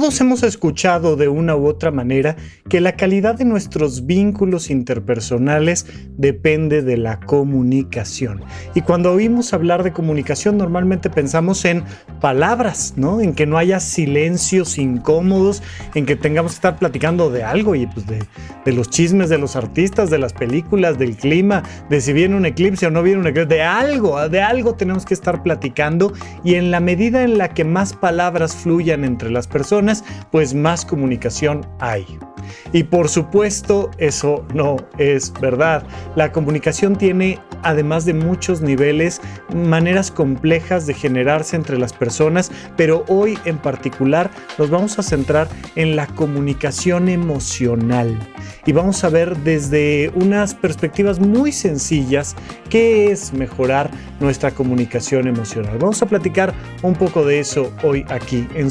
Todos hemos escuchado de una u otra manera que la calidad de nuestros vínculos interpersonales depende de la comunicación. Y cuando oímos hablar de comunicación normalmente pensamos en palabras, ¿no? En que no haya silencios incómodos, en que tengamos que estar platicando de algo y pues de, de los chismes de los artistas, de las películas, del clima, de si viene un eclipse o no viene un eclipse, de algo, de algo tenemos que estar platicando y en la medida en la que más palabras fluyan entre las personas, pues más comunicación hay. Y por supuesto, eso no es verdad. La comunicación tiene, además de muchos niveles, maneras complejas de generarse entre las personas, pero hoy en particular nos vamos a centrar en la comunicación emocional. Y vamos a ver desde unas perspectivas muy sencillas qué es mejorar nuestra comunicación emocional. Vamos a platicar un poco de eso hoy aquí en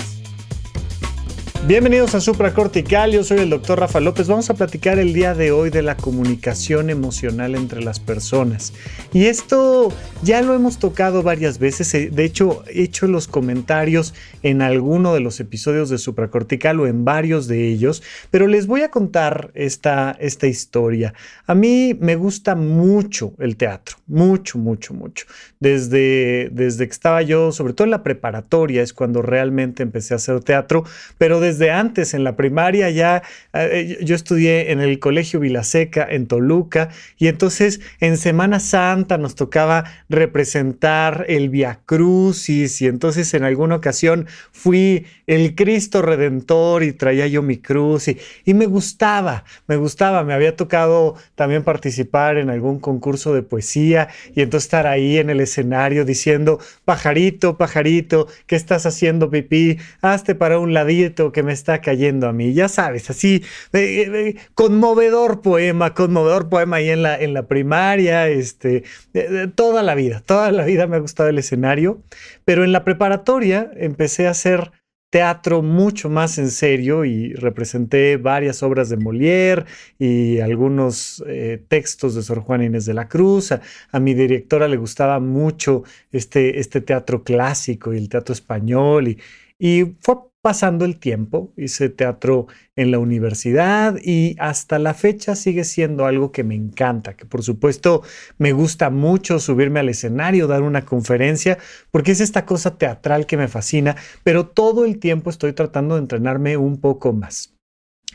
Bienvenidos a Supracortical, yo soy el doctor Rafa López. Vamos a platicar el día de hoy de la comunicación emocional entre las personas. Y esto ya lo hemos tocado varias veces, eh, de hecho he hecho los comentarios en alguno de los episodios de Supracortical o en varios de ellos, pero les voy a contar esta, esta historia. A mí me gusta mucho el teatro, mucho, mucho, mucho. Desde, desde que estaba yo, sobre todo en la preparatoria, es cuando realmente empecé a hacer teatro, pero desde desde antes, en la primaria ya, eh, yo estudié en el Colegio Vilaseca en Toluca y entonces en Semana Santa nos tocaba representar el Via Crucis y entonces en alguna ocasión fui el Cristo Redentor y traía yo mi cruz y, y me gustaba, me gustaba, me había tocado también participar en algún concurso de poesía y entonces estar ahí en el escenario diciendo, pajarito, pajarito, ¿qué estás haciendo pipí? Hazte para un ladito que me está cayendo a mí. Ya sabes, así, conmovedor poema, conmovedor poema ahí en la, en la primaria, este, toda la vida, toda la vida me ha gustado el escenario, pero en la preparatoria empecé a hacer teatro mucho más en serio y representé varias obras de Molière y algunos eh, textos de Sor Juana Inés de la Cruz. A, mi directora le gustaba mucho este, este teatro clásico y el teatro español y, y fue pasando el tiempo, hice teatro en la universidad y hasta la fecha sigue siendo algo que me encanta, que por supuesto me gusta mucho subirme al escenario, dar una conferencia, porque es esta cosa teatral que me fascina, pero todo el tiempo estoy tratando de entrenarme un poco más.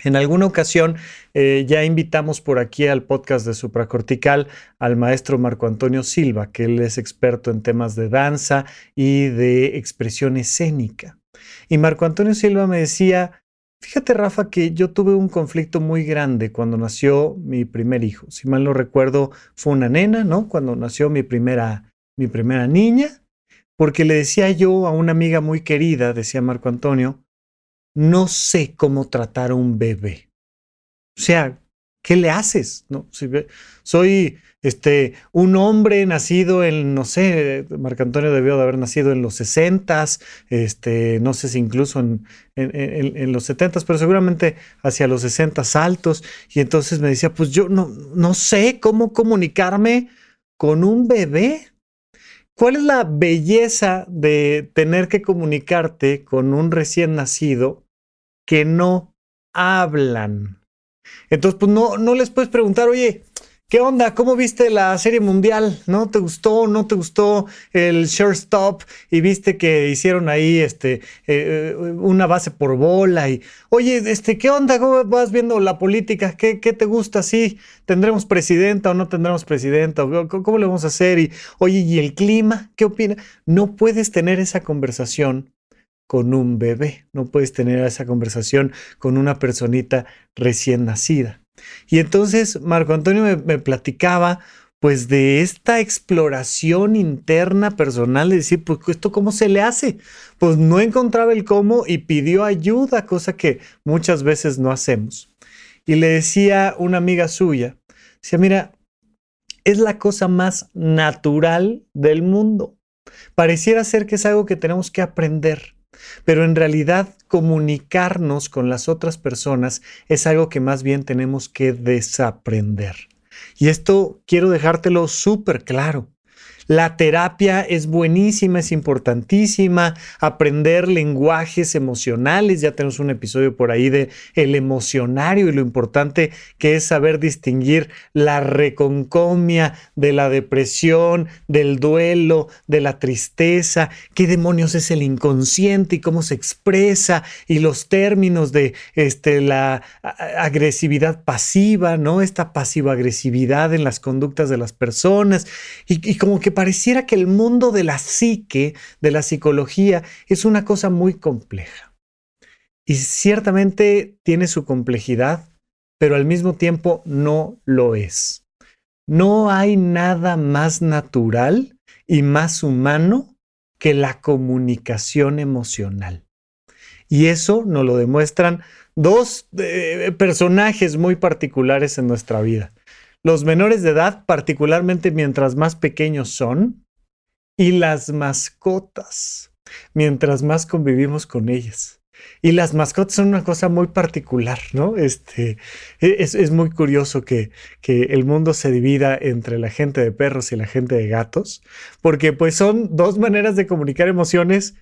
En alguna ocasión eh, ya invitamos por aquí al podcast de Supracortical al maestro Marco Antonio Silva, que él es experto en temas de danza y de expresión escénica. Y Marco Antonio Silva me decía, fíjate Rafa que yo tuve un conflicto muy grande cuando nació mi primer hijo. Si mal no recuerdo, fue una nena, ¿no? Cuando nació mi primera, mi primera niña, porque le decía yo a una amiga muy querida, decía Marco Antonio, no sé cómo tratar a un bebé. O sea, ¿qué le haces? Soy este, un hombre nacido en, no sé, Marco Antonio debió de haber nacido en los 60, este, no sé si incluso en, en, los 70, pero seguramente hacia los 60 altos. Y entonces me decía, pues yo no, no sé cómo comunicarme con un bebé. ¿Cuál es la belleza de tener que comunicarte con un recién nacido que no hablan? Entonces, pues no, no les puedes preguntar, oye, ¿Qué onda? ¿Cómo viste la serie mundial? ¿No te gustó? ¿No te gustó el shortstop? Y viste que hicieron ahí este, eh, una base por bola. Y, oye, este, ¿qué onda? ¿Cómo vas viendo la política? ¿Qué, qué te gusta? ¿Sí? ¿Tendremos presidenta o no tendremos presidenta? ¿Cómo, ¿Cómo le vamos a hacer? Y, oye, ¿y el clima? ¿Qué opina? No puedes tener esa conversación con un bebé. No puedes tener esa conversación con una personita recién nacida. Y entonces Marco Antonio me, platicaba pues de esta exploración interna personal, de decir, pues esto cómo se le hace. Pues no encontraba el cómo y pidió ayuda, cosa que muchas veces no hacemos. Y le decía una amiga suya, decía, mira, es la cosa más natural del mundo. Pareciera ser que es algo que tenemos que aprender. Pero en realidad comunicarnos con las otras personas es algo que más bien tenemos que desaprender. Y esto quiero dejártelo súper claro. La terapia es buenísima, es importantísima. Aprender lenguajes emocionales, ya tenemos un episodio por ahí de el emocionario y lo importante que es saber distinguir la reconcomia de la depresión, del duelo, de la tristeza, qué demonios es el inconsciente y cómo se expresa y los términos de este, la agresividad pasiva, ¿no? Esta pasiva agresividad en las conductas de las personas y, y como que pareciera que el mundo de la psique, de la psicología, es una cosa muy compleja. Y ciertamente tiene su complejidad, pero al mismo tiempo no lo es. No hay nada más natural y más humano que la comunicación emocional. Y eso nos lo demuestran dos eh, personajes muy particulares en nuestra vida los menores de edad, particularmente mientras más pequeños son, y las mascotas, mientras más convivimos con ellas. Y las mascotas son una cosa muy particular, ¿no? Este, e, es, muy curioso que, que, el mundo se divida entre la gente de perros y la gente de gatos, porque pues son dos maneras de comunicar emociones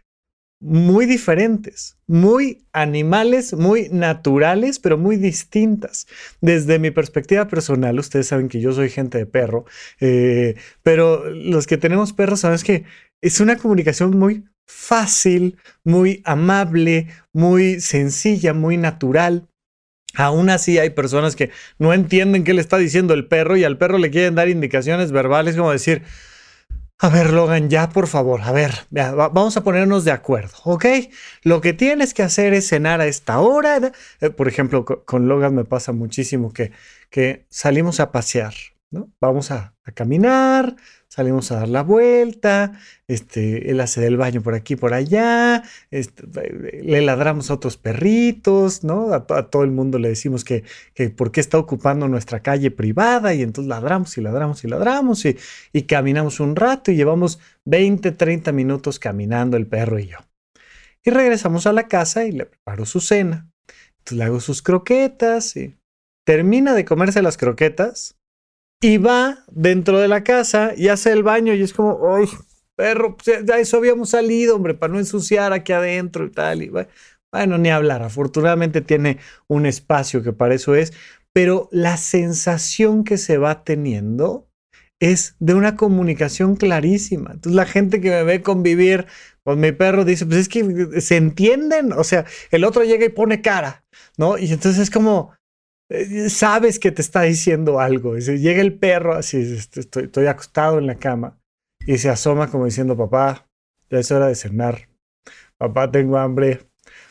muy diferentes, muy animales, muy naturales, pero muy distintas. Desde mi perspectiva personal, ustedes saben que yo soy gente de perro, eh, pero los que tenemos perros saben que es una comunicación muy fácil, muy amable, muy sencilla, muy natural. Aún así hay personas que no entienden qué le está diciendo el perro y al perro le quieren dar indicaciones verbales como decir, a ver, Logan, ya por favor, a ver, vamos a ponernos de acuerdo, ¿ok? Lo que tienes que hacer es cenar a esta hora. Eh, por ejemplo, con Logan me pasa muchísimo que, que salimos a pasear, ¿no? Vamos a, a caminar, salimos a dar la vuelta, este, él hace del baño por aquí, por allá, este, le ladramos a otros perritos, ¿no? A, todo el mundo le decimos que, que por qué está ocupando nuestra calle privada y entonces ladramos y ladramos y ladramos y, y caminamos un rato y llevamos 20, 30 minutos caminando el perro y yo. Y regresamos a la casa y le preparo su cena. Entonces le hago sus croquetas y termina de comerse las croquetas y va dentro de la casa y hace el baño y es como, ¡ay, perro! Pues, ya eso habíamos salido, hombre, para no ensuciar aquí adentro y tal. Y bueno, ni hablar. Afortunadamente tiene un espacio que para eso es, pero la sensación que se va teniendo es de una comunicación clarísima. Entonces la gente que me ve convivir con mi perro dice, pues es que se entienden, o sea, el otro llega y pone cara, ¿no? Y entonces es como, sabes que te está diciendo algo. llega el perro, así, este, estoy, acostado en la cama y se asoma como diciendo, papá, ya es hora de cenar. Papá, tengo hambre.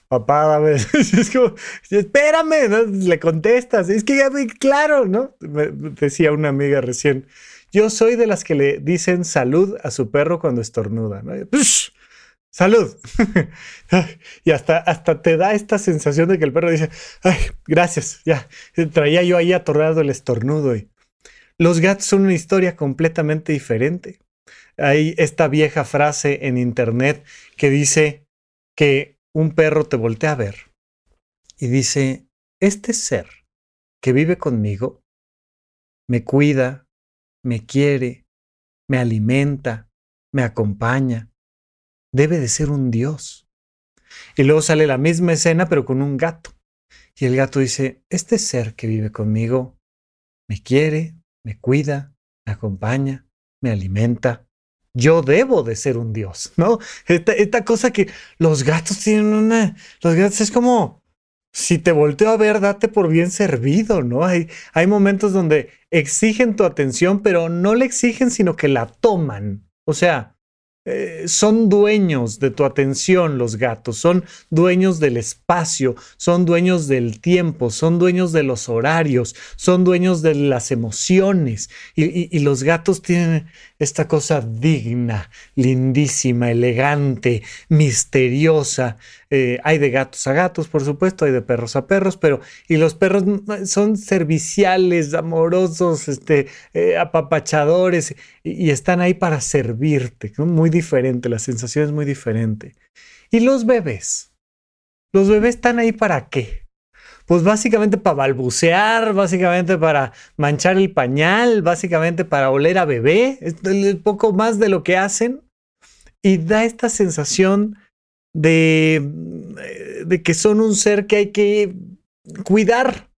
Papá, dame. es como, espérame, le contestas. Es que claro, ¿no? Me decía una amiga recién. Yo soy de las que le dicen salud a su perro cuando estornuda. ¿no? Salud. y hasta, hasta te da esta sensación de que el perro dice, ay, gracias, ya, traía yo ahí atorado el estornudo. Y... Los gatos son una historia completamente diferente. Hay esta vieja frase en internet que dice que un perro te voltea a ver y dice, este ser que vive conmigo me cuida, me quiere, me alimenta, me acompaña, debe de ser un dios. Y luego sale la misma escena, pero con un gato. Y el gato dice, este ser que vive conmigo me quiere, me cuida, me acompaña, me alimenta. Yo debo de ser un dios, ¿no? Esta, cosa que los gatos tienen una... Los gatos es como si te volteo a ver, date por bien servido, ¿no? Hay, hay momentos donde exigen tu atención, pero no la exigen, sino que la toman. O sea, eh, son dueños de tu atención los gatos, son dueños del espacio, son dueños del tiempo, son dueños de los horarios, son dueños de las emociones. Y, y los gatos tienen esta cosa digna, lindísima, elegante, misteriosa. Eh, hay de gatos a gatos, por supuesto, hay de perros a perros, pero y los perros son serviciales, amorosos, este, eh, apapachadores y, están ahí para servirte. Muy diferente, la sensación es muy diferente. Y los bebés, los bebés están ahí para qué? Pues básicamente para balbucear, básicamente para manchar el pañal, básicamente para oler a bebé, es poco más de lo que hacen. Y da esta sensación de, eh, de que son un ser que hay que cuidar.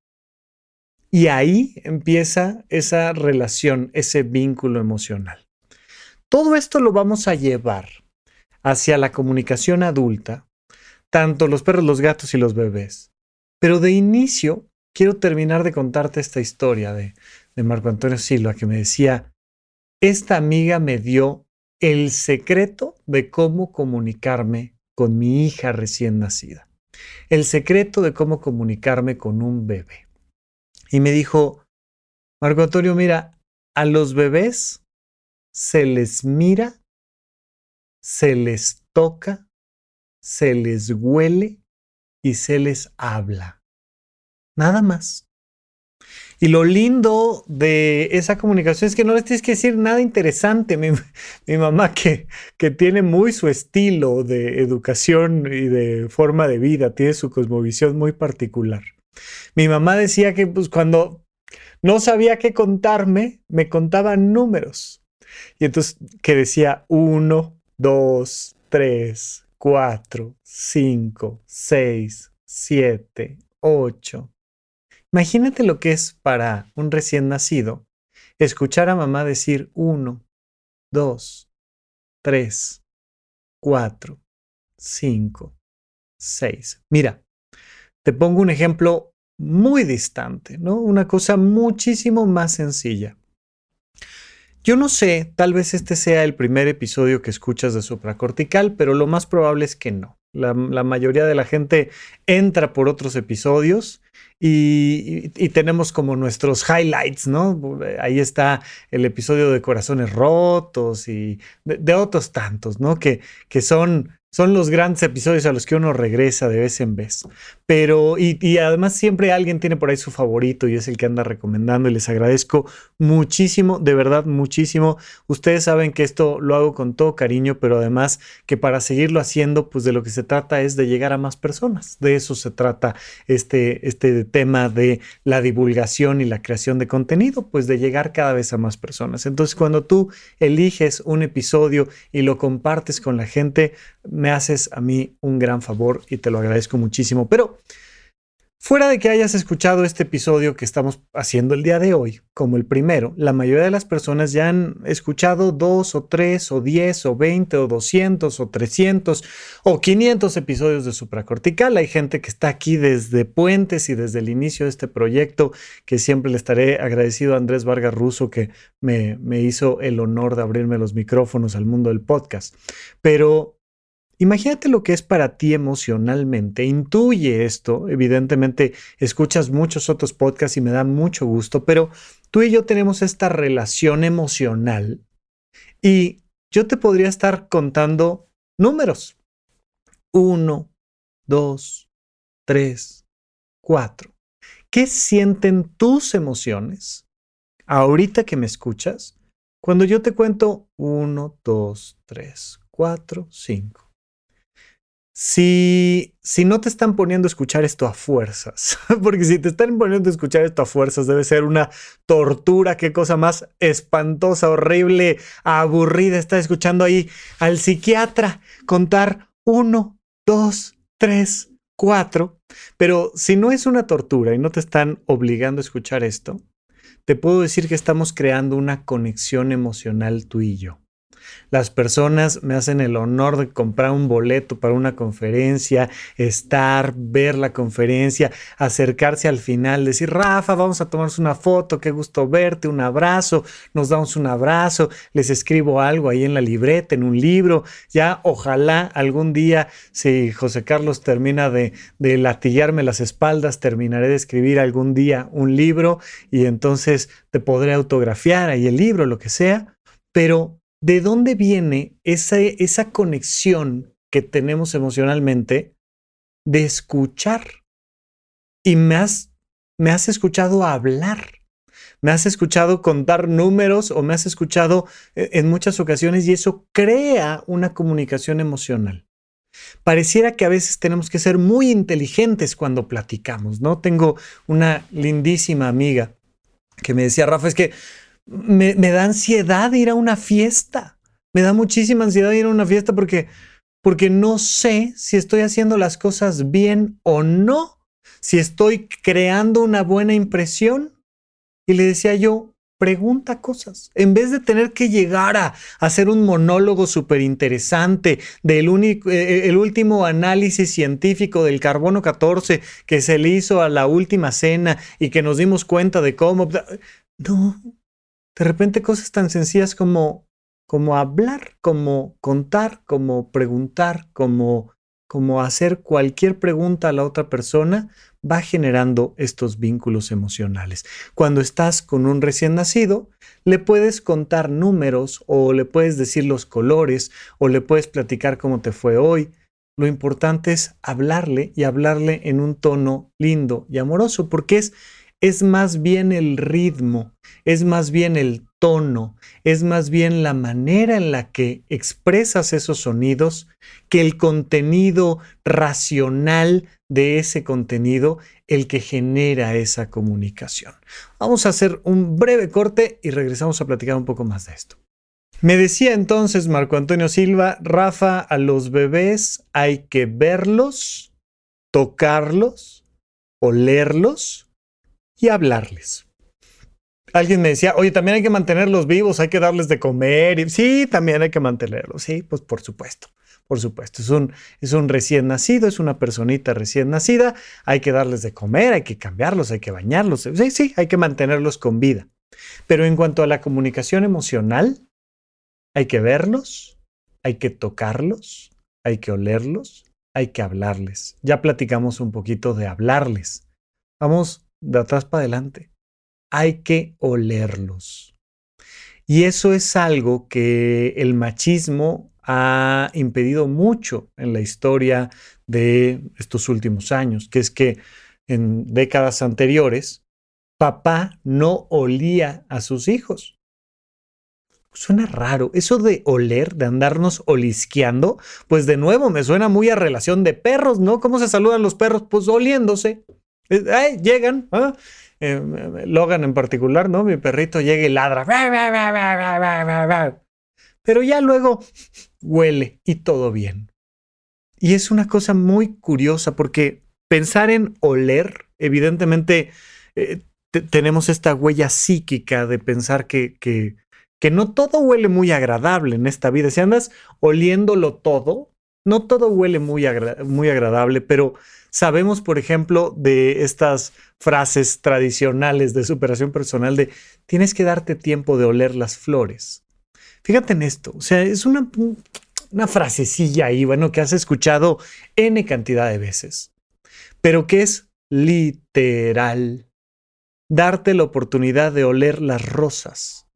Y ahí empieza esa relación, ese vínculo emocional. Todo esto lo vamos a llevar hacia la comunicación adulta, tanto los perros, los gatos y los bebés. Pero de inicio, quiero terminar de contarte esta historia de, de Marco Antonio Silva, que me decía, esta amiga me dio el secreto de cómo comunicarme con mi hija recién nacida. El secreto de cómo comunicarme con un bebé. Y me dijo, Marco Antonio, mira, a los bebés se les mira, se les toca, se les huele y se les habla. Nada más. Y lo lindo de esa comunicación es que no les tienes que decir nada interesante. Mi, mamá, que, que, tiene muy su estilo de educación y de forma de vida, tiene su cosmovisión muy particular. Mi mamá decía que pues, cuando no sabía qué contarme, me contaba números. Y entonces que decía uno, dos, tres, 4, 5, 6, 7, 8. Imagínate lo que es para un recién nacido escuchar a mamá decir 1, 2, 3, 4, 5, 6. Mira, te pongo un ejemplo muy distante, ¿no? Una cosa muchísimo más sencilla. Yo no sé, tal vez este sea el primer episodio que escuchas de supracortical, pero lo más probable es que no. La, mayoría de la gente entra por otros episodios y, tenemos como nuestros highlights, ¿no? Ahí está el episodio de Corazones Rotos y de, otros tantos, ¿no? Que, que son son los grandes episodios a los que uno regresa de vez en vez. Pero, y, además siempre alguien tiene por ahí su favorito y es el que anda recomendando y les agradezco muchísimo, de verdad muchísimo. Ustedes saben que esto lo hago con todo cariño, pero además que para seguirlo haciendo, pues de lo que se trata es de llegar a más personas. De eso se trata este, este tema de la divulgación y la creación de contenido, pues de llegar cada vez a más personas. Entonces, cuando tú eliges un episodio y lo compartes con la gente, me haces a mí un gran favor y te lo agradezco muchísimo. Pero fuera de que hayas escuchado este episodio que estamos haciendo el día de hoy, como el primero, la mayoría de las personas ya han escuchado dos o tres o diez o veinte o doscientos o trescientos o quinientos episodios de supracortical. Hay gente que está aquí desde Puentes y desde el inicio de este proyecto, que siempre le estaré agradecido a Andrés Vargas Russo que me, me hizo el honor de abrirme los micrófonos al mundo del podcast. Pero Imagínate lo que es para ti emocionalmente. Intuye esto. Evidentemente, escuchas muchos otros podcasts y me da mucho gusto, pero tú y yo tenemos esta relación emocional y yo te podría estar contando números. Uno, dos, tres, cuatro. ¿Qué sienten tus emociones ahorita que me escuchas cuando yo te cuento uno, dos, tres, cuatro, cinco? Si, si no te están poniendo a escuchar esto a fuerzas, porque si te están poniendo a escuchar esto a fuerzas debe ser una tortura, qué cosa más espantosa, horrible, aburrida estar escuchando ahí al psiquiatra contar uno, dos, tres, cuatro. Pero si no es una tortura y no te están obligando a escuchar esto, te puedo decir que estamos creando una conexión emocional tú y yo. Las personas me hacen el honor de comprar un boleto para una conferencia, estar, ver la conferencia, acercarse al final, decir, Rafa, vamos a tomarnos una foto, qué gusto verte, un abrazo, nos damos un abrazo, les escribo algo ahí en la libreta, en un libro, ya ojalá algún día, si José Carlos termina de, de latillarme las espaldas, terminaré de escribir algún día un libro y entonces te podré autografiar ahí el libro, lo que sea, pero ¿de dónde viene esa, esa conexión que tenemos emocionalmente de escuchar? Y me has, me has escuchado hablar, me has escuchado contar números o me has escuchado eh, en muchas ocasiones y eso crea una comunicación emocional. Pareciera que a veces tenemos que ser muy inteligentes cuando platicamos, ¿no? Tengo una lindísima amiga que me decía, Rafa, es que me, da ansiedad ir a una fiesta. Me da muchísima ansiedad ir a una fiesta porque, porque no sé si estoy haciendo las cosas bien o no, si estoy creando una buena impresión. Y le decía yo, pregunta cosas. En vez de tener que llegar a, hacer un monólogo súper interesante del único, eh, eh, el último análisis científico del carbono 14 que se le hizo a la última cena y que nos dimos cuenta de cómo... No, de repente cosas tan sencillas como, como hablar, como contar, como preguntar, como, como hacer cualquier pregunta a la otra persona, va generando estos vínculos emocionales. Cuando estás con un recién nacido, le puedes contar números o le puedes decir los colores o le puedes platicar cómo te fue hoy. Lo importante es hablarle y hablarle en un tono lindo y amoroso, porque es es más bien el ritmo, es más bien el tono, es más bien la manera en la que expresas esos sonidos que el contenido racional de ese contenido el que genera esa comunicación. Vamos a hacer un breve corte y regresamos a platicar un poco más de esto. Me decía entonces Marco Antonio Silva, Rafa, a los bebés hay que verlos, tocarlos, olerlos y hablarles. Alguien me decía, oye, también hay que mantenerlos vivos, hay que darles de comer. Y, sí, también hay que mantenerlos. Sí, pues por supuesto, por supuesto. Es un, es un recién nacido, es una personita recién nacida. Hay que darles de comer, hay que cambiarlos, hay que bañarlos. Sí, sí, hay que mantenerlos con vida. Pero en cuanto a la comunicación emocional, hay que verlos, hay que tocarlos, hay que olerlos, hay que hablarles. Ya platicamos un poquito de hablarles. Vamos de atrás para adelante. Hay que olerlos. Y eso es algo que el machismo ha impedido mucho en la historia de estos últimos años, que es que en décadas anteriores, papá no olía a sus hijos. Suena raro. Eso de oler, de andarnos olisqueando, pues de nuevo me suena muy a relación de perros, ¿no? ¿Cómo se saludan los perros? Pues oliéndose. Ay, llegan, ¿ah? eh, Logan en particular, ¿no? Mi perrito llega y ladra. Pero ya luego huele y todo bien. Y es una cosa muy curiosa porque pensar en oler, evidentemente eh, tenemos esta huella psíquica de pensar que, que, que no todo huele muy agradable en esta vida. Si andas oliéndolo todo, no todo huele muy, muy agradable, pero sabemos, por ejemplo, de estas frases tradicionales de superación personal de tienes que darte tiempo de oler las flores. Fíjate en esto, o sea, es una, una frasecilla ahí, bueno, que has escuchado N cantidad de veces, pero que es literal. Darte la oportunidad de oler las rosas,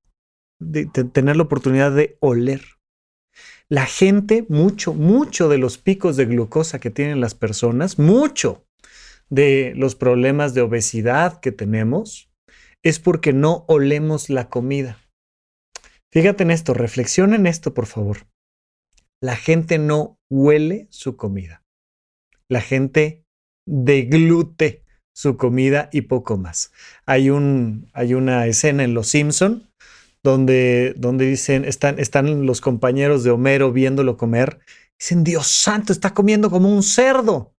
de tener la oportunidad de oler la gente, mucho, mucho de los picos de glucosa que tienen las personas, mucho de los problemas de obesidad que tenemos, es porque no olemos la comida. Fíjate en esto, reflexiona en esto, por favor. La gente no huele su comida. La gente deglute su comida y poco más. Hay, un, hay una escena en Los Simpson donde, donde dicen, están, están los compañeros de Homero viéndolo comer, dicen, Dios santo, está comiendo como un cerdo.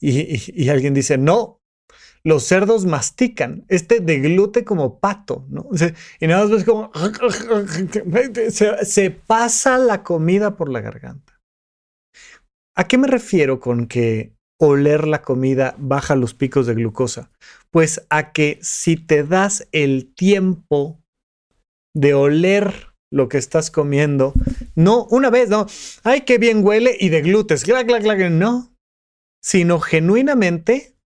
Y, y, alguien dice, no, los cerdos mastican, este deglute como pato, ¿no? y nada más ves como se, se pasa la comida por la garganta. ¿A qué me refiero con que oler la comida baja los picos de glucosa? Pues a que si te das el tiempo de oler lo que estás comiendo, no una vez, no, ay, qué bien huele y de glutes, no, sino genuinamente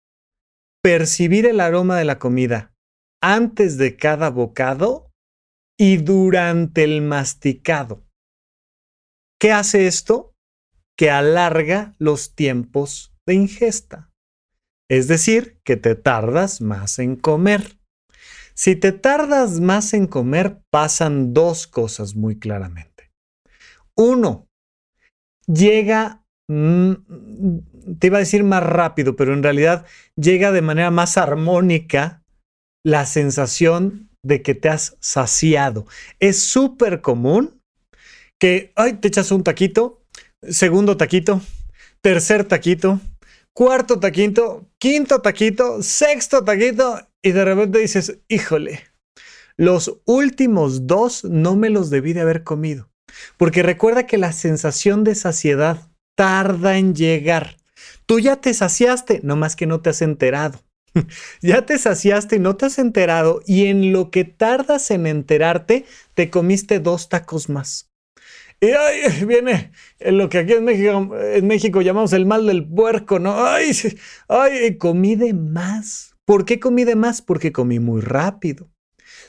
percibir el aroma de la comida antes de cada bocado y durante el masticado. ¿Qué hace esto? Que alarga los tiempos de ingesta. Es decir, que te tardas más en comer. Si te tardas más en comer, pasan dos cosas muy claramente. Uno, llega mm, te iba a decir más rápido, pero en realidad llega de manera más armónica la sensación de que te has saciado. Es súper común que, ay, te echas un taquito, segundo taquito, tercer taquito, cuarto taquito, quinto taquito, sexto taquito, y de repente dices, híjole, los últimos dos no me los debí de haber comido. Porque recuerda que la sensación de saciedad tarda en llegar. Tú ya te saciaste, no más que no te has enterado. ya te saciaste y no te has enterado y en lo que tardas en enterarte, te comiste dos tacos más. Y ay, viene en lo que aquí en México, en México llamamos el mal del puerco, ¿no? Ay, ay, comí de más. ¿Por qué comí de más? Porque comí muy rápido.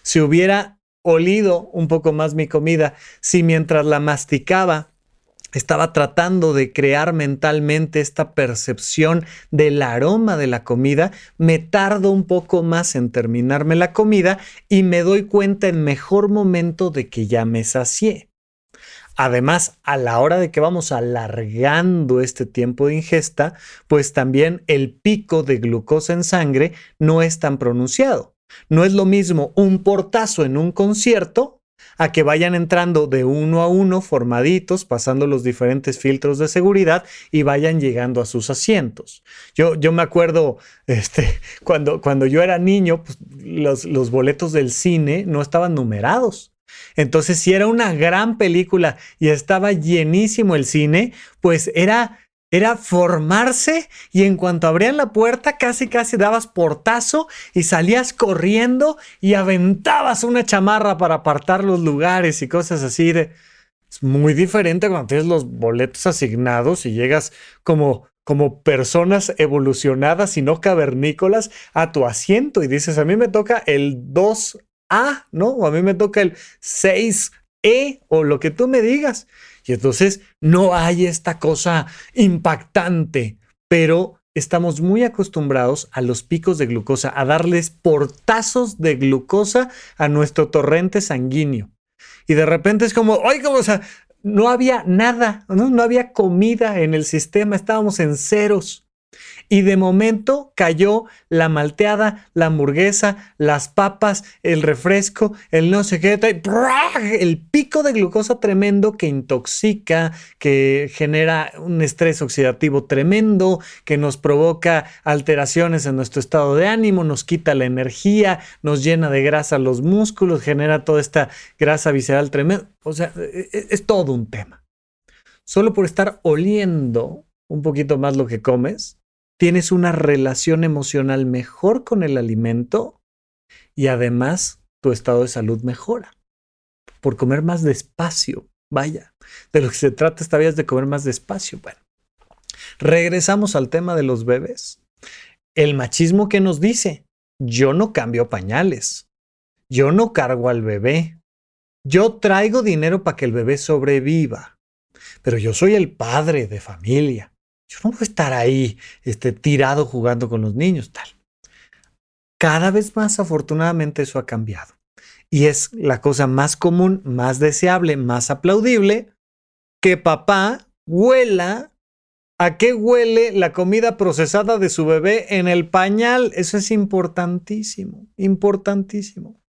Si hubiera olido un poco más mi comida, si mientras la masticaba estaba tratando de crear mentalmente esta percepción del aroma de la comida, me tardo un poco más en terminarme la comida y me doy cuenta en mejor momento de que ya me sacié. Además, a la hora de que vamos alargando este tiempo de ingesta, pues también el pico de glucosa en sangre no es tan pronunciado. No es lo mismo un portazo en un concierto a que vayan entrando de uno a uno formaditos, pasando los diferentes filtros de seguridad y vayan llegando a sus asientos. Yo, yo me acuerdo este, cuando, cuando yo era niño, pues, los, los boletos del cine no estaban numerados. Entonces, si era una gran película y estaba llenísimo el cine, pues era era formarse y en cuanto abrían la puerta casi casi dabas portazo y salías corriendo y aventabas una chamarra para apartar los lugares y cosas así de... Es muy diferente cuando tienes los boletos asignados y llegas como como personas evolucionadas y no cavernícolas a tu asiento y dices, a mí me toca el 2A, ¿no? O a mí me toca el 6E o lo que tú me digas. Y entonces no hay esta cosa impactante, pero estamos muy acostumbrados a los picos de glucosa, a darles portazos de glucosa a nuestro torrente sanguíneo. Y de repente es como, oiga, o no había nada, no había comida en el sistema, estábamos en ceros. Y de momento cayó la malteada, la hamburguesa, las papas, el refresco, el no sé qué, el pico de glucosa tremendo que intoxica, que genera un estrés oxidativo tremendo, que nos provoca alteraciones en nuestro estado de ánimo, nos quita la energía, nos llena de grasa los músculos, genera toda esta grasa visceral tremenda. O sea, e, e, es todo un tema. Solo por estar oliendo un poquito más lo que comes, tienes una relación emocional mejor con el alimento y además tu estado de salud mejora. Por comer más despacio, vaya, de lo que se trata esta vez es de comer más despacio. Bueno, regresamos al tema de los bebés. El machismo que nos dice, yo no cambio pañales, yo no cargo al bebé, yo traigo dinero para que el bebé sobreviva, pero yo soy el padre de familia. Yo no voy a estar ahí este, tirado jugando con los niños, tal. Cada vez más, afortunadamente, eso ha cambiado. Y es la cosa más común, más deseable, más aplaudible, que papá huela a qué huele la comida procesada de su bebé en el pañal. Eso es importantísimo, importantísimo.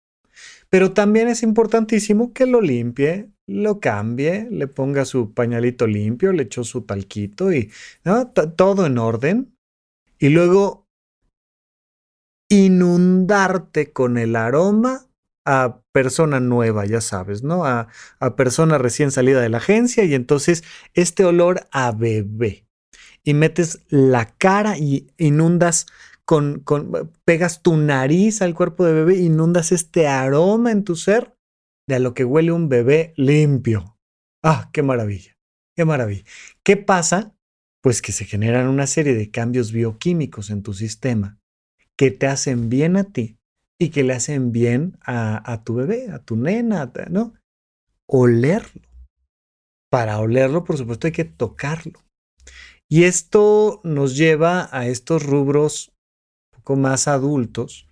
Pero también es importantísimo que lo limpie lo cambie, le ponga su pañalito limpio, le echó su talquito y todo en orden. Y luego inundarte con el aroma a persona nueva, ya sabes, ¿no? A, a, persona recién salida de la agencia y entonces este olor a bebé. Y metes la cara y inundas con, con, pegas tu nariz al cuerpo de bebé, inundas este aroma en tu ser de a lo que huele un bebé limpio. Ah, qué maravilla, qué maravilla. ¿Qué pasa? Pues que se generan una serie de cambios bioquímicos en tu sistema que te hacen bien a ti y que le hacen bien a, tu bebé, a tu nena, ¿no? Olerlo. Para olerlo, por supuesto, hay que tocarlo. Y esto nos lleva a estos rubros más adultos,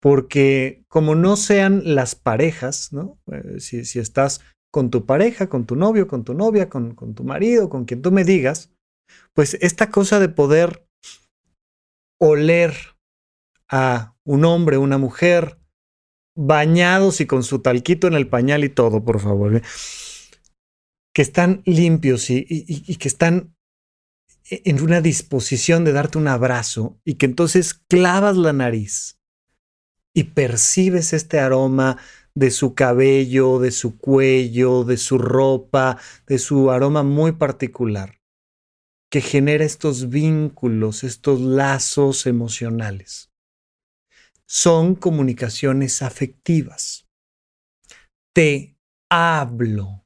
porque como no sean las parejas, ¿no? Eh, si, estás con tu pareja, con tu novio, con tu novia, con, tu marido, con quien tú me digas, pues esta cosa de poder oler a un hombre, una mujer, bañados y con su talquito en el pañal y todo, por favor. ¿eh? Que están limpios y, que están en una disposición de darte un abrazo y que entonces clavas la nariz y percibes este aroma de su cabello, de su cuello, de su ropa, de su aroma muy particular, que genera estos vínculos, estos lazos emocionales son comunicaciones afectivas. Te hablo.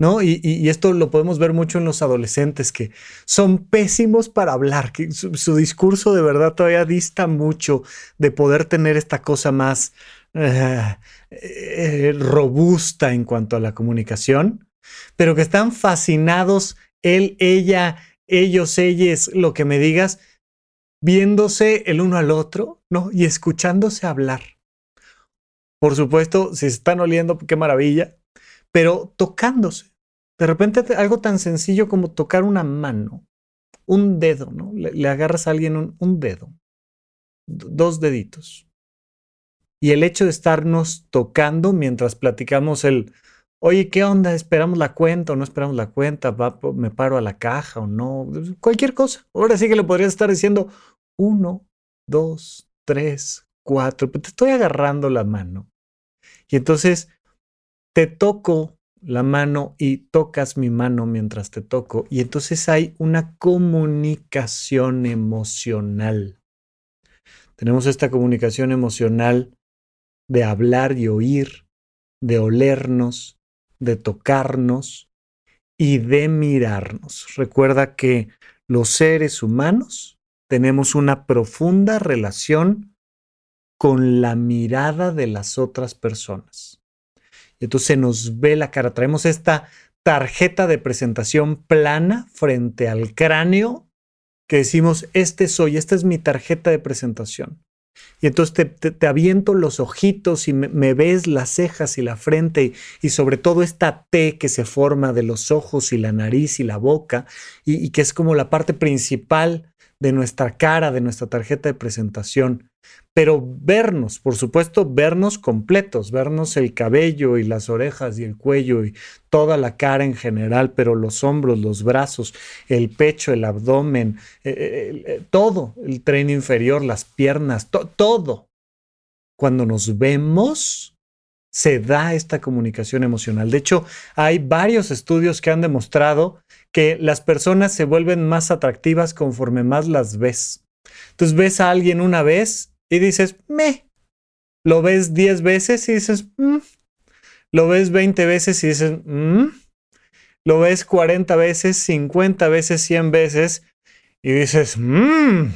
¿No? Y, esto lo podemos ver mucho en los adolescentes que son pésimos para hablar, que su, discurso de verdad todavía dista mucho de poder tener esta cosa más eh, eh, robusta en cuanto a la comunicación, pero que están fascinados, él, ella, ellos, ellas, lo que me digas, viéndose el uno al otro, ¿no? Y escuchándose hablar. Por supuesto, si se están oliendo, qué maravilla, pero tocándose. De repente algo tan sencillo como tocar una mano, un dedo, ¿no? Le, agarras a alguien un, dedo, dos deditos. Y el hecho de estarnos tocando mientras platicamos el, oye, ¿qué onda? ¿Esperamos la cuenta o no esperamos la cuenta? ¿Me paro a la caja o no? Cualquier cosa. Ahora sí que le podrías estar diciendo, uno, dos, tres, cuatro, pero te estoy agarrando la mano. Y entonces te toco la mano y tocas mi mano mientras te toco. Y entonces hay una comunicación emocional. Tenemos esta comunicación emocional de hablar y oír, de olernos, de tocarnos y de mirarnos. Recuerda que los seres humanos tenemos una profunda relación con la mirada de las otras personas. Entonces se nos ve la cara. Traemos esta tarjeta de presentación plana frente al cráneo que decimos, este soy, esta es mi tarjeta de presentación. Y entonces te, aviento los ojitos y me, ves las cejas y la frente y, sobre todo esta T que se forma de los ojos y la nariz y la boca y que es como la parte principal de nuestra cara, de nuestra tarjeta de presentación, pero vernos, por supuesto, vernos completos, vernos el cabello y las orejas y el cuello y toda la cara en general, pero los hombros, los brazos, el pecho, el abdomen, eh, eh, eh, todo, el tren inferior, las piernas, todo. Cuando nos vemos, se da esta comunicación emocional. De hecho, hay varios estudios que han demostrado que las personas se vuelven más atractivas conforme más las ves. Entonces ves a alguien una vez y dices, me. Lo ves 10 veces y dices, mm". Lo ves 20 veces y dices, mm". Lo ves 40 veces, 50 veces, 100 veces y dices, mmm.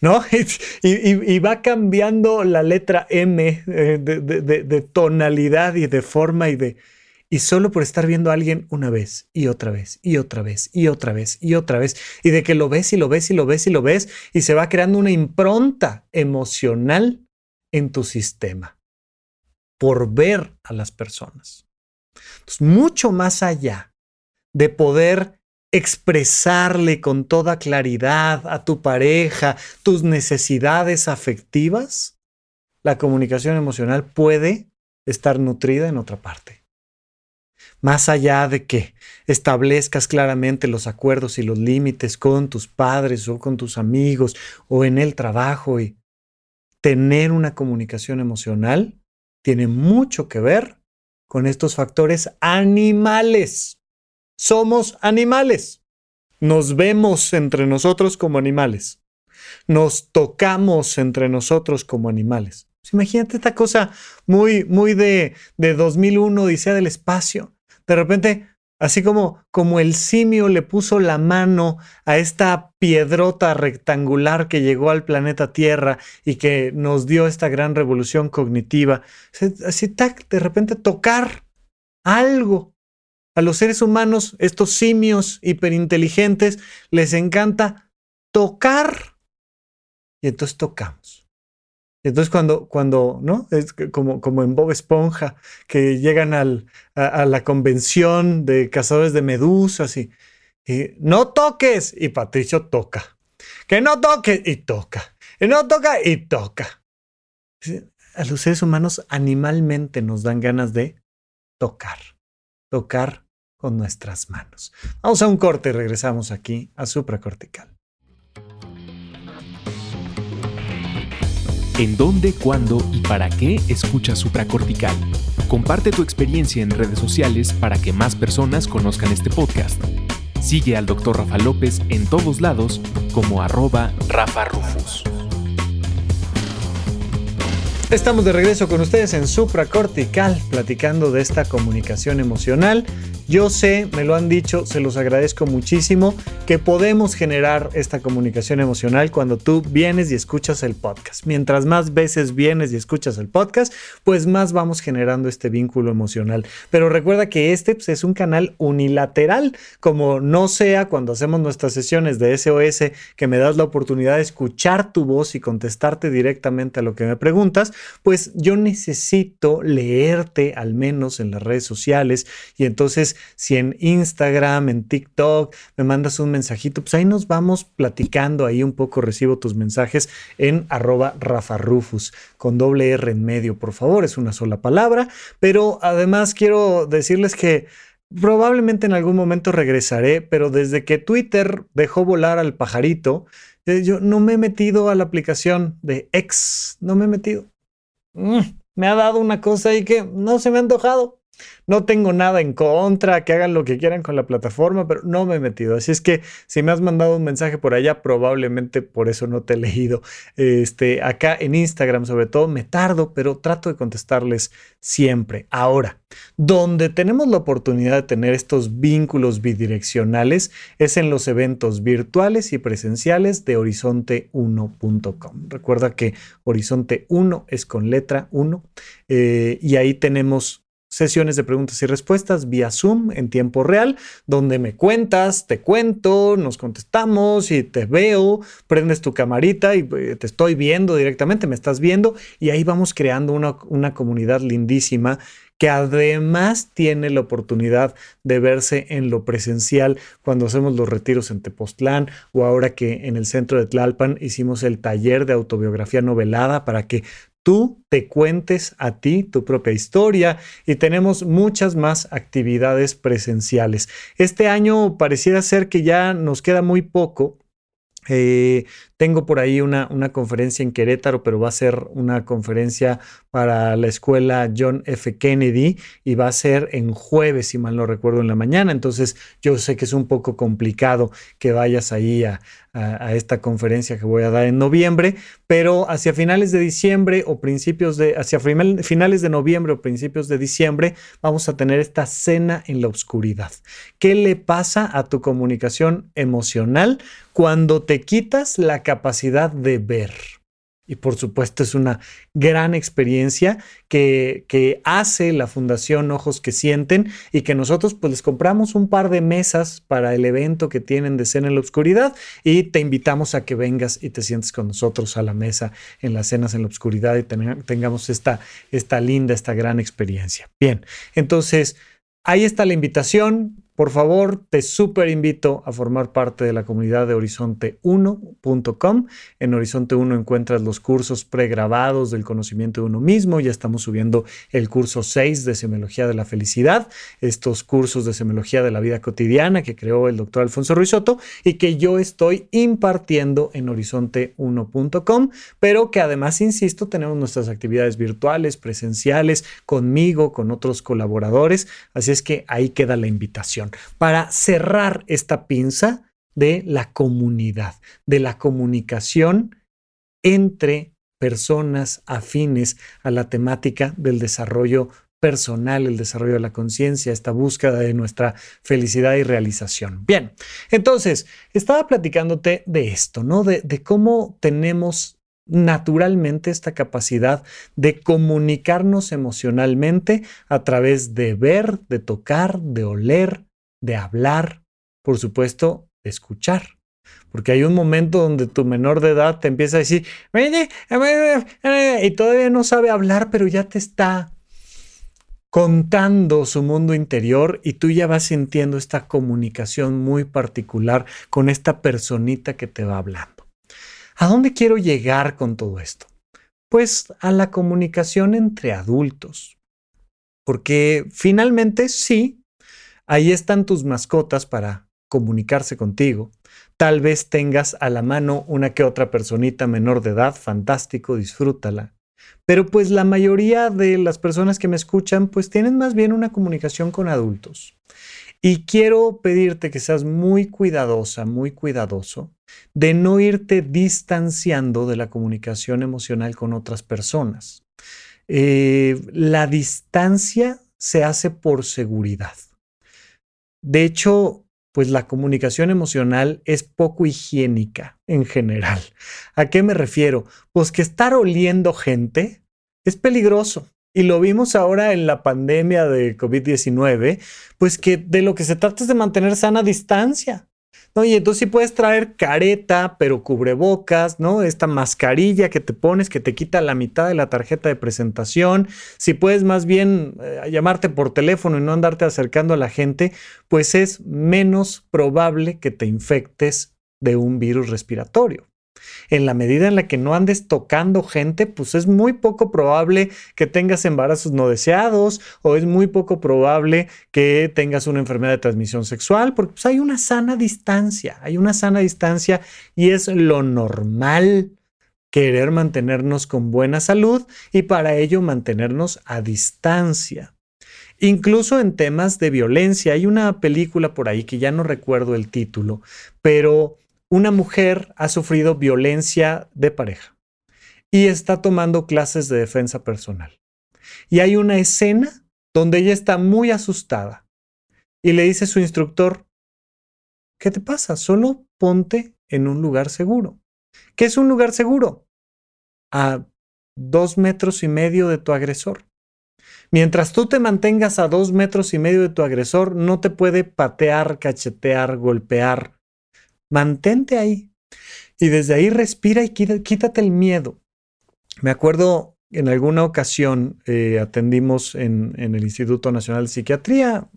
¿No? Y, va cambiando la letra M eh, de, tonalidad y de forma y de... Y solo por estar viendo a alguien una vez y otra vez y otra vez y otra vez y otra vez y de que lo ves y lo ves y lo ves y lo ves y se va creando una impronta emocional en tu sistema por ver a las personas. Mucho más allá de poder expresarle con toda claridad a tu pareja tus necesidades afectivas, la comunicación emocional puede estar nutrida en otra parte. Más allá de que establezcas claramente los acuerdos y los límites con tus padres o con tus amigos o en el trabajo y tener una comunicación emocional tiene mucho que ver con estos factores animales. Somos animales. Nos vemos entre nosotros como animales. Nos tocamos entre nosotros como animales. Pues imagínate esta cosa muy, muy de, de 2001, Odisea del Espacio. De repente, así como, como el simio le puso la mano a esta piedrota rectangular que llegó al planeta Tierra y que nos dio esta gran revolución cognitiva, así de repente tocar algo. A los seres humanos, estos simios hiperinteligentes, les encanta tocar. Y entonces tocamos. Entonces cuando, cuando, ¿no? Es como, como en Bob Esponja, que llegan al, a, la convención de cazadores de medusas y, y, no toques. Y Patricio toca. Que no toques y toca. Que no toca y toca. A los seres humanos animalmente nos dan ganas de tocar, tocar con nuestras manos. Vamos a un corte y regresamos aquí a supracortical. ¿En dónde, cuándo y para qué escuchas supracortical? Comparte tu experiencia en redes sociales para que más personas conozcan este podcast. Sigue al Dr. Rafa López en todos lados como arroba Rafa Rufus. Estamos de regreso con ustedes en Supracortical, platicando de esta comunicación emocional yo sé, me lo han dicho, se los agradezco muchísimo, que podemos generar esta comunicación emocional cuando tú vienes y escuchas el podcast. Mientras más veces vienes y escuchas el podcast, pues más vamos generando este vínculo emocional. Pero recuerda que este pues, es un canal unilateral, como no sea cuando hacemos nuestras sesiones de SOS, que me das la oportunidad de escuchar tu voz y contestarte directamente a lo que me preguntas, pues yo necesito leerte al menos en las redes sociales y entonces si en Instagram, en TikTok, me mandas un mensajito, pues ahí nos vamos platicando, ahí un poco recibo tus mensajes en arroba rafarufus, con doble R en medio, por favor, es una sola palabra, pero además quiero decirles que... Probablemente en algún momento regresaré, pero desde que Twitter dejó volar al pajarito, eh, yo no me he metido a la aplicación de X, no me he metido. Mm, me ha dado una cosa ahí que no se me ha antojado. No tengo nada en contra, que hagan lo que quieran con la plataforma, pero no me he metido. Así es que si me has mandado un mensaje por allá, probablemente por eso no te he leído. Este, acá en Instagram, sobre todo, me tardo, pero trato de contestarles siempre. Ahora, donde tenemos la oportunidad de tener estos vínculos bidireccionales es en los eventos virtuales y presenciales de horizonte1.com. Recuerda que Horizonte 1 es con letra 1 eh, y ahí tenemos sesiones de preguntas y respuestas vía Zoom en tiempo real, donde me cuentas, te cuento, nos contestamos y te veo, prendes tu camarita y eh, te estoy viendo directamente, me estás viendo y ahí vamos creando una, una comunidad lindísima que además tiene la oportunidad de verse en lo presencial cuando hacemos los retiros en Tepoztlán o ahora que en el centro de Tlalpan hicimos el taller de autobiografía novelada para que tú te cuentes a ti tu propia historia y tenemos muchas más actividades presenciales. Este año pareciera ser que ya nos queda muy poco. Eh, tengo por ahí una, una, conferencia en Querétaro, pero va a ser una conferencia para la escuela John F. Kennedy y va a ser en jueves, si mal no recuerdo, en la mañana. Entonces yo sé que es un poco complicado que vayas ahí a, a, esta conferencia que voy a dar en noviembre, pero hacia finales de diciembre o principios de, hacia finales de noviembre o principios de diciembre, vamos a tener esta cena en la oscuridad. ¿Qué le pasa a tu comunicación emocional cuando te quitas la capacidad de ver. Y por supuesto es una gran experiencia que, que, hace la Fundación Ojos que Sienten y que nosotros pues les compramos un par de mesas para el evento que tienen de Cena en la Oscuridad y te invitamos a que vengas y te sientes con nosotros a la mesa en las cenas en la oscuridad y tengamos esta, esta linda, esta gran experiencia. Bien, entonces ahí está la invitación por favor, te súper invito a formar parte de la comunidad de horizonte1.com. En Horizonte 1 encuentras los cursos pregrabados del conocimiento de uno mismo. Ya estamos subiendo el curso 6 de Semiología de la Felicidad, estos cursos de Semiología de la Vida Cotidiana que creó el doctor Alfonso Ruizotto y que yo estoy impartiendo en horizonte1.com, pero que además, insisto, tenemos nuestras actividades virtuales, presenciales, conmigo, con otros colaboradores. Así es que ahí queda la invitación para cerrar esta pinza de la comunidad, de la comunicación entre personas afines a la temática del desarrollo personal, el desarrollo de la conciencia, esta búsqueda de nuestra felicidad y realización. Bien, entonces, estaba platicándote de esto, ¿no? De, de cómo tenemos naturalmente esta capacidad de comunicarnos emocionalmente a través de ver, de tocar, de oler, de hablar, por supuesto, de escuchar. Porque hay un momento donde tu menor de edad te empieza a decir, y todavía no sabe hablar, pero ya te está contando su mundo interior y tú ya vas sintiendo esta comunicación muy particular con esta personita que te va hablando. ¿A dónde quiero llegar con todo esto? Pues a la comunicación entre adultos. Porque finalmente sí, Ahí están tus mascotas para comunicarse contigo. Tal vez tengas a la mano una que otra personita menor de edad, fantástico, disfrútala. Pero pues la mayoría de las personas que me escuchan pues tienen más bien una comunicación con adultos. Y quiero pedirte que seas muy cuidadosa, muy cuidadoso de no irte distanciando de la comunicación emocional con otras personas. Eh, la distancia se hace por seguridad. De hecho, pues la comunicación emocional es poco higiénica en general. ¿A qué me refiero? Pues que estar oliendo gente es peligroso. Y lo vimos ahora en la pandemia de COVID-19, pues que de lo que se trata es de mantener sana distancia. ¿No? Y entonces sí puedes traer careta, pero cubrebocas, ¿no? Esta mascarilla que te pones que te quita la mitad de la tarjeta de presentación. Si puedes más bien eh, llamarte por teléfono y no andarte acercando a la gente, pues es menos probable que te infectes de un virus respiratorio en la medida en la que no andes tocando gente, pues es muy poco probable que tengas embarazos no deseados o es muy poco probable que tengas una enfermedad de transmisión sexual, porque pues, hay una sana distancia, hay una sana distancia y es lo normal querer mantenernos con buena salud y para ello mantenernos a distancia. Incluso en temas de violencia, hay una película por ahí que ya no recuerdo el título, pero una mujer ha sufrido violencia de pareja y está tomando clases de defensa personal. Y hay una escena donde ella está muy asustada y le dice a su instructor, ¿qué te pasa? Solo ponte en un lugar seguro. ¿Qué es un lugar seguro? A dos metros y medio de tu agresor. Mientras tú te mantengas a dos metros y medio de tu agresor, no te puede patear, cachetear, golpear, Mantente ahí. Y desde ahí respira y quítate el miedo. Me acuerdo en alguna ocasión eh, atendimos en, en, el Instituto Nacional de Psiquiatría,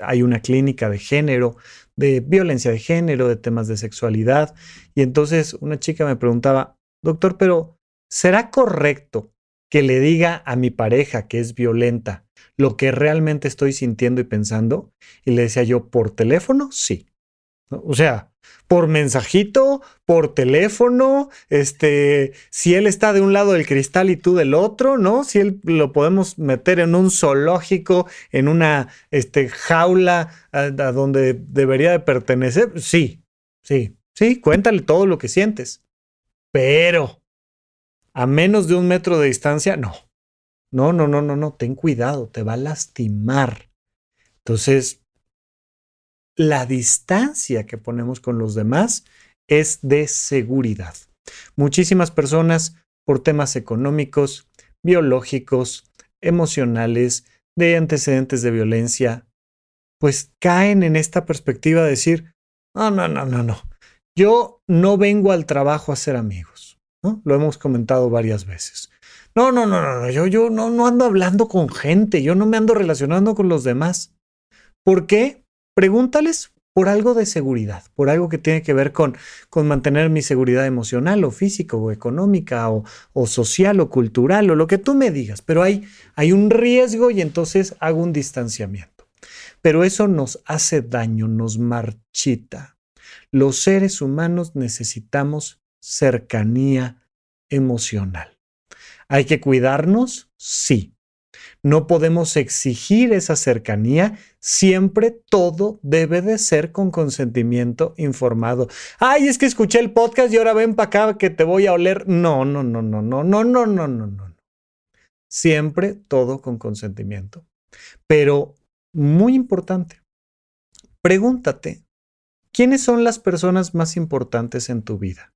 hay una clínica de género, de violencia de género, de temas de sexualidad, y entonces una chica me preguntaba, doctor, pero ¿será correcto que le diga a mi pareja que es violenta lo que realmente estoy sintiendo y pensando? Y le decía yo, por teléfono, sí. O sea, por mensajito, por teléfono, este, si él está de un lado del cristal y tú del otro, ¿no? Si él lo podemos meter en un zoológico, en una este, jaula a, donde debería de pertenecer, sí, sí, sí, cuéntale todo lo que sientes. Pero a menos de un metro de distancia, no. No, no, no, no, no, ten cuidado, te va a lastimar. Entonces, la distancia que ponemos con los demás es de seguridad. Muchísimas personas por temas económicos, biológicos, emocionales, de antecedentes de violencia, pues caen en esta perspectiva de decir, no, no, no, no, no, yo no vengo al trabajo a ser amigos. ¿no? Lo hemos comentado varias veces. No, no, no, no, yo, yo no, no ando hablando con gente, yo no me ando relacionando con los demás. ¿Por qué? Pregúntales por algo de seguridad, por algo que tiene que ver con, con mantener mi seguridad emocional o física o económica o, social o cultural o lo que tú me digas, pero hay, hay un riesgo y entonces hago un distanciamiento. Pero eso nos hace daño, nos marchita. Los seres humanos necesitamos cercanía emocional. ¿Hay que cuidarnos? Sí. No podemos exigir esa cercanía. Siempre todo debe de ser con consentimiento informado. Ay, es que escuché el podcast y ahora ven para acá que te voy a oler. No, no, no, no, no, no, no, no, no, no. Siempre todo con consentimiento. Pero muy importante, pregúntate, ¿quiénes son las personas más importantes en tu vida?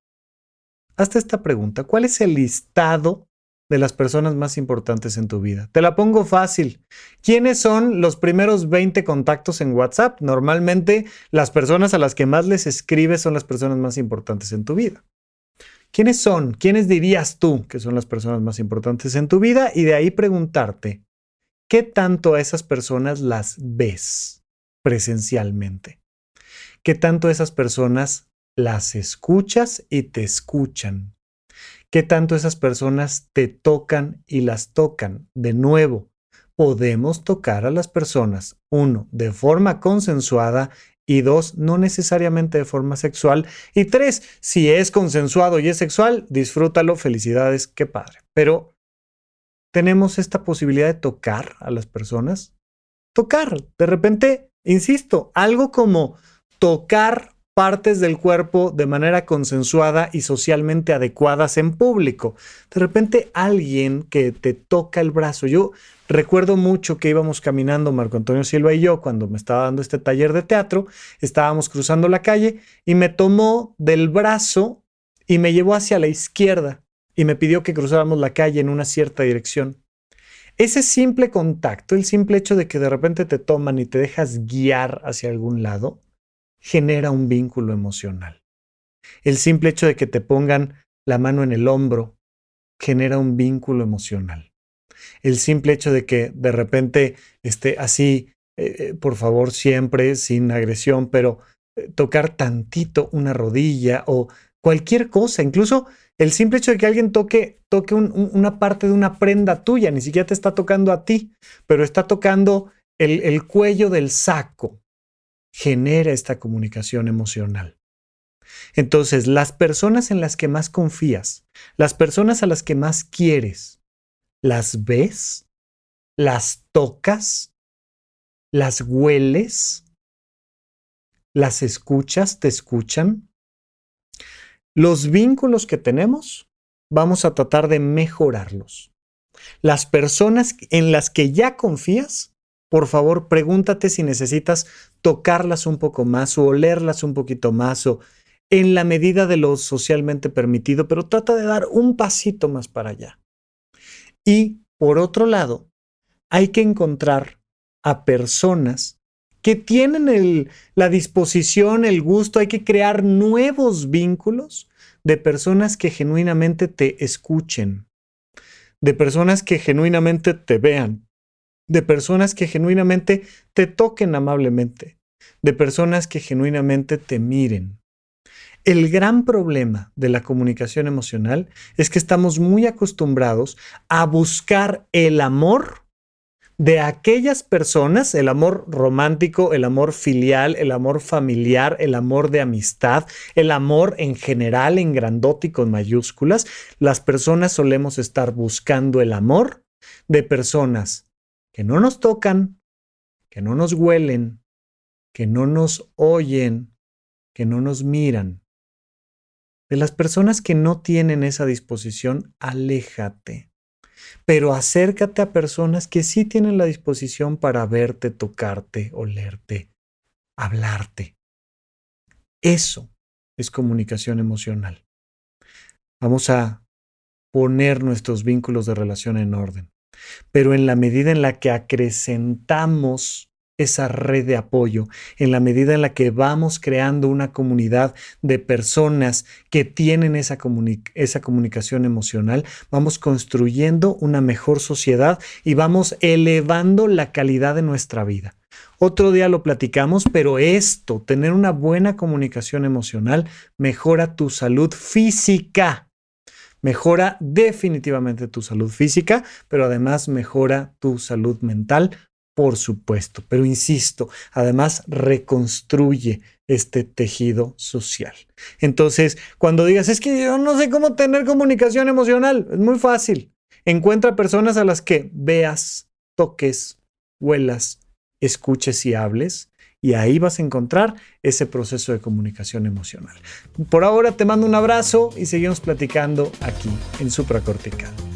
Hazte esta pregunta, ¿cuál es el listado de las personas más importantes en tu vida. Te la pongo fácil. ¿Quiénes son los primeros 20 contactos en WhatsApp? Normalmente las personas a las que más les escribes son las personas más importantes en tu vida. ¿Quiénes son? ¿Quiénes dirías tú que son las personas más importantes en tu vida? Y de ahí preguntarte, ¿qué tanto a esas personas las ves presencialmente? ¿Qué tanto a esas personas las escuchas y te escuchan? Qué tanto esas personas te tocan y las tocan. De nuevo, podemos tocar a las personas, uno, de forma consensuada y dos, no necesariamente de forma sexual. Y tres, si es consensuado y es sexual, disfrútalo, felicidades, qué padre. Pero tenemos esta posibilidad de tocar a las personas. Tocar, de repente, insisto, algo como tocar partes del cuerpo de manera consensuada y socialmente adecuadas en público. De repente alguien que te toca el brazo. Yo recuerdo mucho que íbamos caminando Marco Antonio Silva y yo cuando me estaba dando este taller de teatro, estábamos cruzando la calle y me tomó del brazo y me llevó hacia la izquierda y me pidió que cruzáramos la calle en una cierta dirección. Ese simple contacto, el simple hecho de que de repente te toman y te dejas guiar hacia algún lado, genera un vínculo emocional. El simple hecho de que te pongan la mano en el hombro genera un vínculo emocional. El simple hecho de que de repente esté así, eh, eh, por favor, siempre sin agresión, pero eh, tocar tantito una rodilla o cualquier cosa, incluso el simple hecho de que alguien toque, toque una parte de una prenda tuya, ni siquiera te está tocando a ti, pero está tocando el cuello del saco, genera esta comunicación emocional. Entonces, las personas en las que más confías, las personas a las que más quieres, ¿las ves? ¿Las tocas? ¿Las hueles? ¿Las escuchas? ¿Te escuchan? Los vínculos que tenemos, vamos a tratar de mejorarlos. Las personas en las que ya confías, por favor, pregúntate si necesitas tocarlas un poco más o olerlas un poquito más o en la medida de lo socialmente permitido, pero trata de dar un pasito más para allá. Y por otro lado, hay que encontrar a personas que tienen la disposición, el gusto, hay que crear nuevos vínculos de personas que genuinamente te escuchen, de personas que genuinamente te vean, de personas que genuinamente te toquen amablemente, de personas que genuinamente te miren. El gran problema de la comunicación emocional es que estamos muy acostumbrados a buscar el amor de aquellas personas, el amor romántico, el amor filial, el amor familiar, el amor de amistad, el amor en general en grandótico en mayúsculas, las personas solemos estar buscando el amor de personas que no nos tocan, que no nos huelen, que no nos oyen, que no nos miran. De las personas que no tienen esa disposición, aléjate. Pero acércate a personas que sí tienen la disposición para verte, tocarte, olerte, hablarte. Eso es comunicación emocional. Vamos a poner nuestros vínculos de relación en orden pero en la medida en la que acrecentamos esa red de apoyo, en la medida en la que vamos creando una comunidad de personas que tienen esa, esa, comunicación emocional, vamos construyendo una mejor sociedad y vamos elevando la calidad de nuestra vida. Otro día lo platicamos, pero esto, tener una buena comunicación emocional, mejora tu salud física. Mejora definitivamente tu salud física, pero además mejora tu salud mental, por supuesto. Pero insisto, además reconstruye este tejido social. Entonces, cuando digas, es que yo no sé cómo tener comunicación emocional, es muy fácil. Encuentra personas a las que veas, toques, huelas, escuches y hables. Y ahí vas a encontrar ese proceso de comunicación emocional. Por ahora te mando un abrazo y seguimos platicando aquí en Supracortical.